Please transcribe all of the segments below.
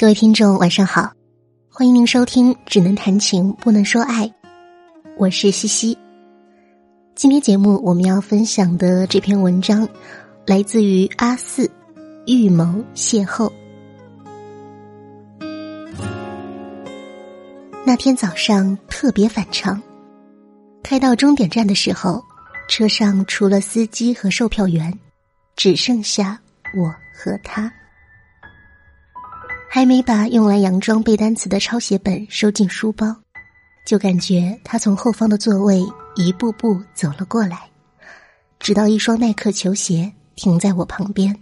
各位听众，晚上好，欢迎您收听《只能谈情不能说爱》，我是西西。今天节目我们要分享的这篇文章，来自于阿四，预谋邂逅。那天早上特别反常，开到终点站的时候，车上除了司机和售票员，只剩下我和他。还没把用来佯装背单词的抄写本收进书包，就感觉他从后方的座位一步步走了过来，直到一双耐克球鞋停在我旁边。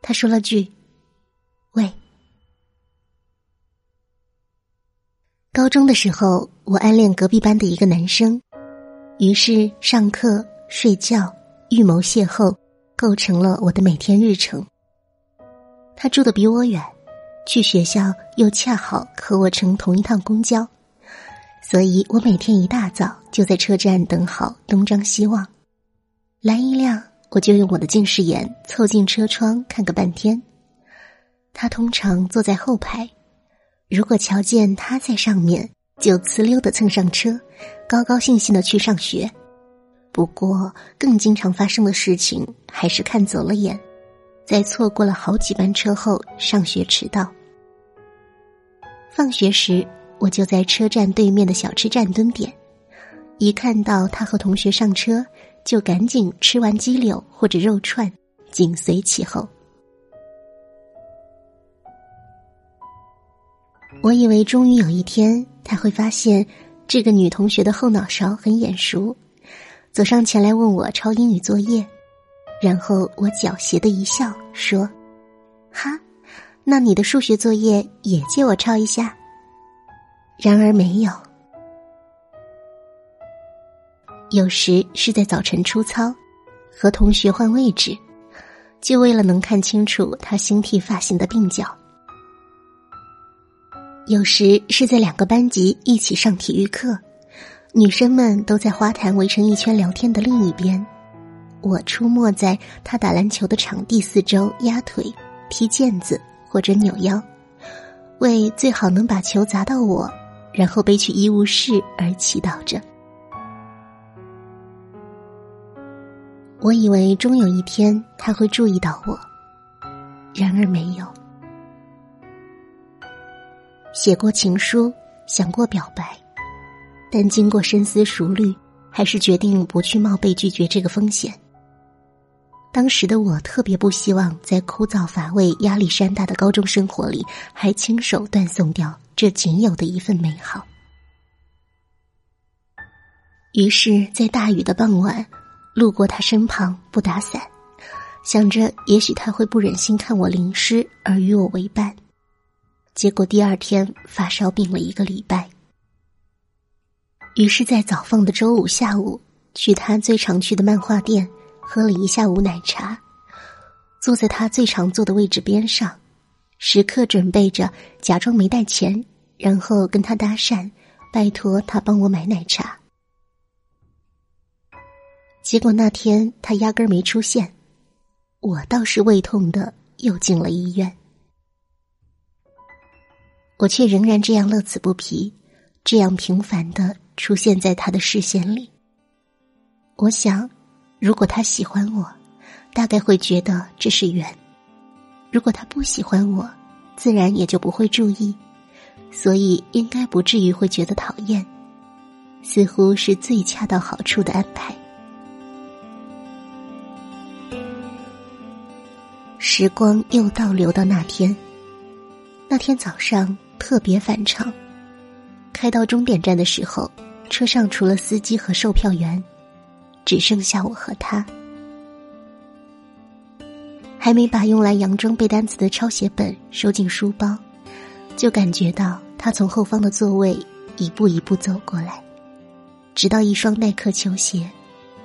他说了句：“喂。”高中的时候，我暗恋隔壁班的一个男生，于是上课、睡觉、预谋邂逅，构成了我的每天日程。他住的比我远，去学校又恰好和我乘同一趟公交，所以我每天一大早就在车站等好，东张西望。蓝一亮，我就用我的近视眼凑近车窗看个半天。他通常坐在后排，如果瞧见他在上面，就呲溜的蹭上车，高高兴兴的去上学。不过，更经常发生的事情还是看走了眼。在错过了好几班车后，上学迟到。放学时，我就在车站对面的小吃站蹲点，一看到他和同学上车，就赶紧吃完鸡柳或者肉串，紧随其后。我以为终于有一天他会发现这个女同学的后脑勺很眼熟，走上前来问我抄英语作业。然后我狡黠的一笑，说：“哈，那你的数学作业也借我抄一下。”然而没有。有时是在早晨出操，和同学换位置，就为了能看清楚他新剃发型的鬓角；有时是在两个班级一起上体育课，女生们都在花坛围成一圈聊天的另一边。我出没在他打篮球的场地四周，压腿、踢毽子或者扭腰，为最好能把球砸到我，然后背去医务室而祈祷着。我以为终有一天他会注意到我，然而没有。写过情书，想过表白，但经过深思熟虑，还是决定不去冒被拒绝这个风险。当时的我特别不希望在枯燥乏味、压力山大的高中生活里，还亲手断送掉这仅有的一份美好。于是，在大雨的傍晚，路过他身旁不打伞，想着也许他会不忍心看我淋湿而与我为伴。结果第二天发烧病了一个礼拜。于是，在早放的周五下午，去他最常去的漫画店。喝了一下午奶茶，坐在他最常坐的位置边上，时刻准备着假装没带钱，然后跟他搭讪，拜托他帮我买奶茶。结果那天他压根儿没出现，我倒是胃痛的又进了医院，我却仍然这样乐此不疲，这样平凡的出现在他的视线里。我想。如果他喜欢我，大概会觉得这是缘；如果他不喜欢我，自然也就不会注意，所以应该不至于会觉得讨厌，似乎是最恰到好处的安排。时光又倒流到那天，那天早上特别反常，开到终点站的时候，车上除了司机和售票员。只剩下我和他，还没把用来佯装背单词的抄写本收进书包，就感觉到他从后方的座位一步一步走过来，直到一双耐克球鞋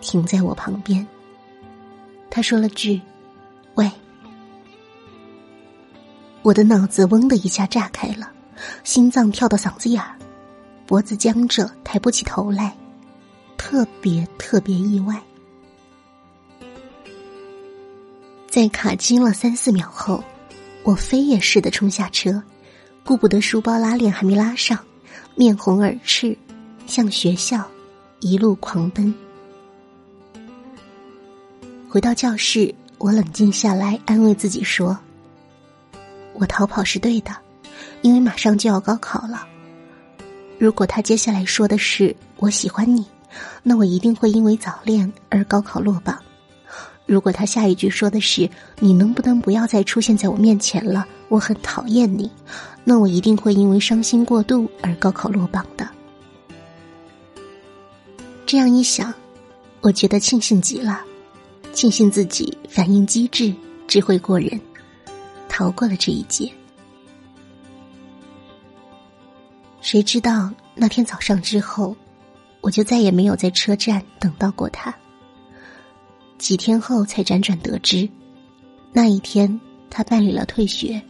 停在我旁边。他说了句：“喂。”我的脑子嗡的一下炸开了，心脏跳到嗓子眼儿，脖子僵着，抬不起头来。特别特别意外，在卡机了三四秒后，我飞也似的冲下车，顾不得书包拉链还没拉上，面红耳赤，向学校一路狂奔。回到教室，我冷静下来，安慰自己说：“我逃跑是对的，因为马上就要高考了。如果他接下来说的是我喜欢你，那我一定会因为早恋而高考落榜。”如果他下一句说的是“你能不能不要再出现在我面前了？我很讨厌你”，那我一定会因为伤心过度而高考落榜的。这样一想，我觉得庆幸极了，庆幸自己反应机智、智慧过人，逃过了这一劫。谁知道那天早上之后，我就再也没有在车站等到过他。几天后才辗转得知，那一天他办理了退学，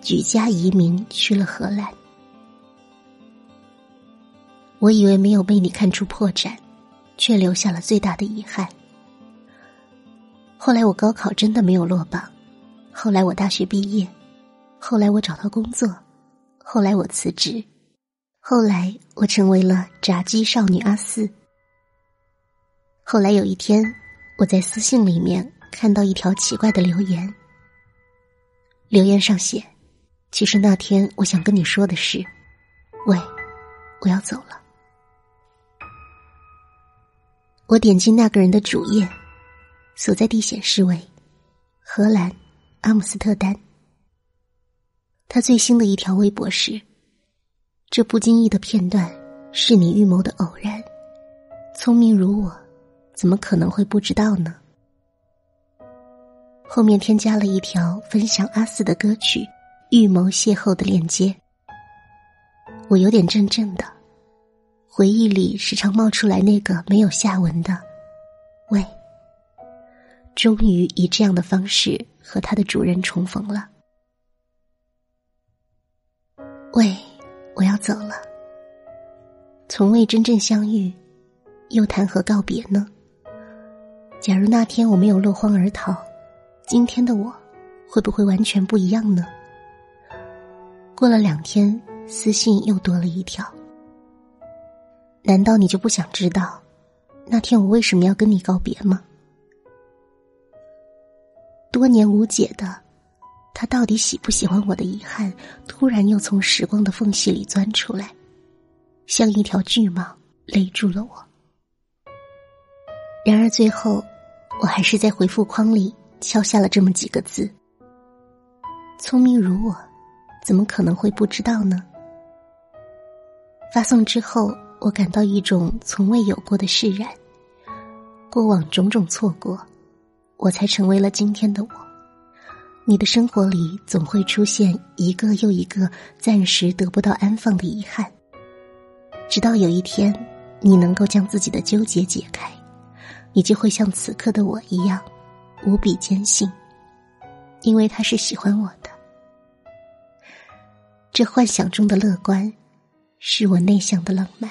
举家移民去了荷兰。我以为没有被你看出破绽，却留下了最大的遗憾。后来我高考真的没有落榜，后来我大学毕业，后来我找到工作，后来我辞职，后来我成为了炸鸡少女阿四。后来有一天。我在私信里面看到一条奇怪的留言，留言上写：“其实那天我想跟你说的是，喂，我要走了。”我点进那个人的主页，所在地显示为荷兰阿姆斯特丹。他最新的一条微博是：“这不经意的片段是你预谋的偶然，聪明如我。”怎么可能会不知道呢？后面添加了一条分享阿四的歌曲《预谋邂逅》的链接，我有点怔怔的，回忆里时常冒出来那个没有下文的“喂”，终于以这样的方式和他的主人重逢了。喂，我要走了，从未真正相遇，又谈何告别呢？假如那天我没有落荒而逃，今天的我会不会完全不一样呢？过了两天，私信又多了一条。难道你就不想知道那天我为什么要跟你告别吗？多年无解的，他到底喜不喜欢我的遗憾，突然又从时光的缝隙里钻出来，像一条巨蟒勒住了我。然而最后。我还是在回复框里敲下了这么几个字：“聪明如我，怎么可能会不知道呢？”发送之后，我感到一种从未有过的释然。过往种种错过，我才成为了今天的我。你的生活里总会出现一个又一个暂时得不到安放的遗憾，直到有一天，你能够将自己的纠结解开。你就会像此刻的我一样，无比坚信，因为他是喜欢我的。这幻想中的乐观，是我内向的浪漫。